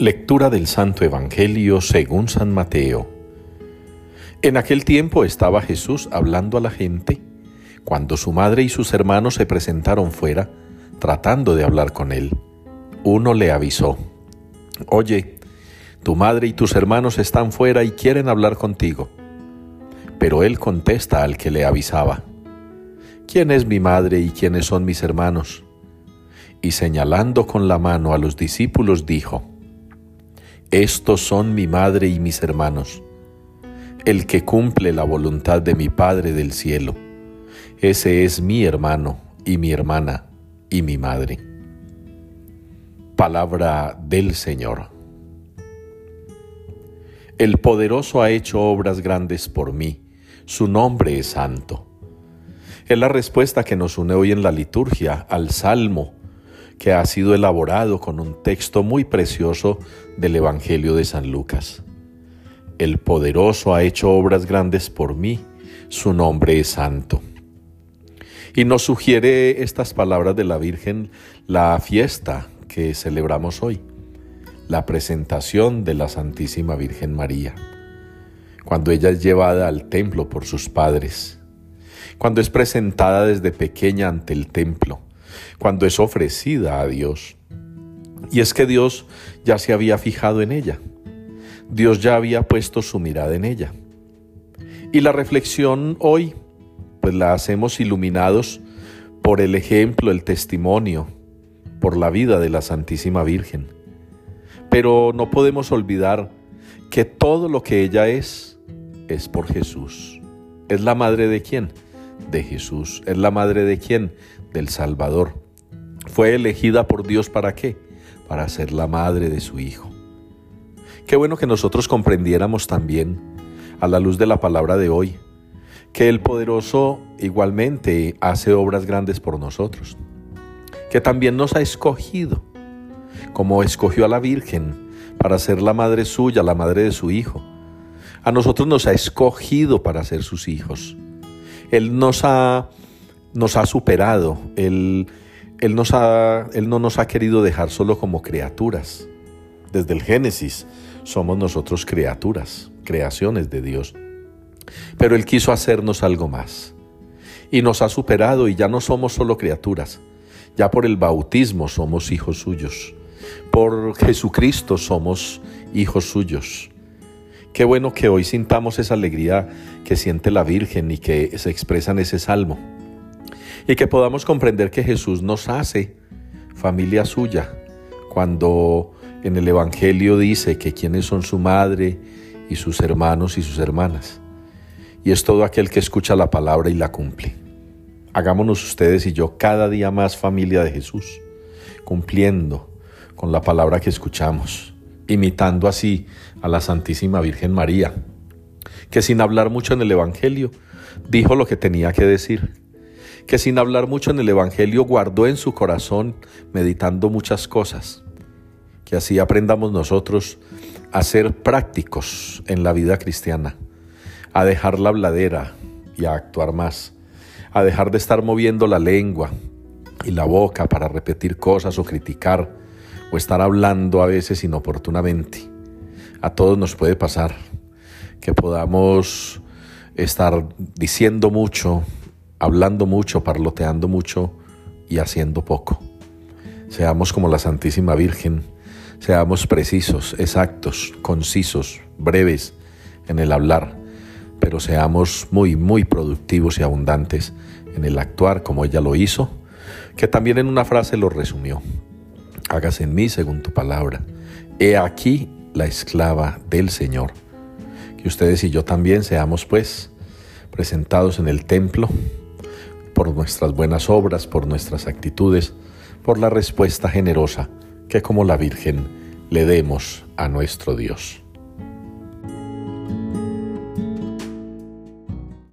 Lectura del Santo Evangelio según San Mateo. En aquel tiempo estaba Jesús hablando a la gente, cuando su madre y sus hermanos se presentaron fuera, tratando de hablar con él. Uno le avisó, Oye, tu madre y tus hermanos están fuera y quieren hablar contigo. Pero él contesta al que le avisaba, ¿quién es mi madre y quiénes son mis hermanos? Y señalando con la mano a los discípulos dijo, estos son mi madre y mis hermanos, el que cumple la voluntad de mi Padre del cielo. Ese es mi hermano y mi hermana y mi madre. Palabra del Señor. El poderoso ha hecho obras grandes por mí, su nombre es santo. Es la respuesta que nos une hoy en la liturgia al Salmo que ha sido elaborado con un texto muy precioso del Evangelio de San Lucas. El poderoso ha hecho obras grandes por mí, su nombre es santo. Y nos sugiere estas palabras de la Virgen la fiesta que celebramos hoy, la presentación de la Santísima Virgen María, cuando ella es llevada al templo por sus padres, cuando es presentada desde pequeña ante el templo, cuando es ofrecida a Dios. Y es que Dios ya se había fijado en ella. Dios ya había puesto su mirada en ella. Y la reflexión hoy, pues la hacemos iluminados por el ejemplo, el testimonio, por la vida de la Santísima Virgen. Pero no podemos olvidar que todo lo que ella es, es por Jesús. ¿Es la madre de quién? De Jesús. ¿Es la madre de quién? Del Salvador. Fue elegida por Dios para qué? Para ser la madre de su Hijo. Qué bueno que nosotros comprendiéramos también, a la luz de la palabra de hoy, que el poderoso igualmente hace obras grandes por nosotros, que también nos ha escogido, como escogió a la Virgen para ser la madre suya, la madre de su Hijo. A nosotros nos ha escogido para ser sus hijos. Él nos ha, nos ha superado, Él él, nos ha, él no nos ha querido dejar solo como criaturas. Desde el Génesis somos nosotros criaturas, creaciones de Dios. Pero Él quiso hacernos algo más. Y nos ha superado y ya no somos solo criaturas. Ya por el bautismo somos hijos suyos. Por Jesucristo somos hijos suyos. Qué bueno que hoy sintamos esa alegría que siente la Virgen y que se expresa en ese salmo y que podamos comprender que Jesús nos hace familia suya cuando en el Evangelio dice que quienes son su madre y sus hermanos y sus hermanas. Y es todo aquel que escucha la palabra y la cumple. Hagámonos ustedes y yo cada día más familia de Jesús, cumpliendo con la palabra que escuchamos, imitando así a la Santísima Virgen María, que sin hablar mucho en el Evangelio, dijo lo que tenía que decir que sin hablar mucho en el Evangelio guardó en su corazón meditando muchas cosas, que así aprendamos nosotros a ser prácticos en la vida cristiana, a dejar la bladera y a actuar más, a dejar de estar moviendo la lengua y la boca para repetir cosas o criticar estar hablando a veces inoportunamente. A todos nos puede pasar que podamos estar diciendo mucho, hablando mucho, parloteando mucho y haciendo poco. Seamos como la Santísima Virgen, seamos precisos, exactos, concisos, breves en el hablar, pero seamos muy, muy productivos y abundantes en el actuar como ella lo hizo, que también en una frase lo resumió. Hágase en mí según tu palabra. He aquí la esclava del Señor. Que ustedes y yo también seamos pues presentados en el templo por nuestras buenas obras, por nuestras actitudes, por la respuesta generosa que como la Virgen le demos a nuestro Dios.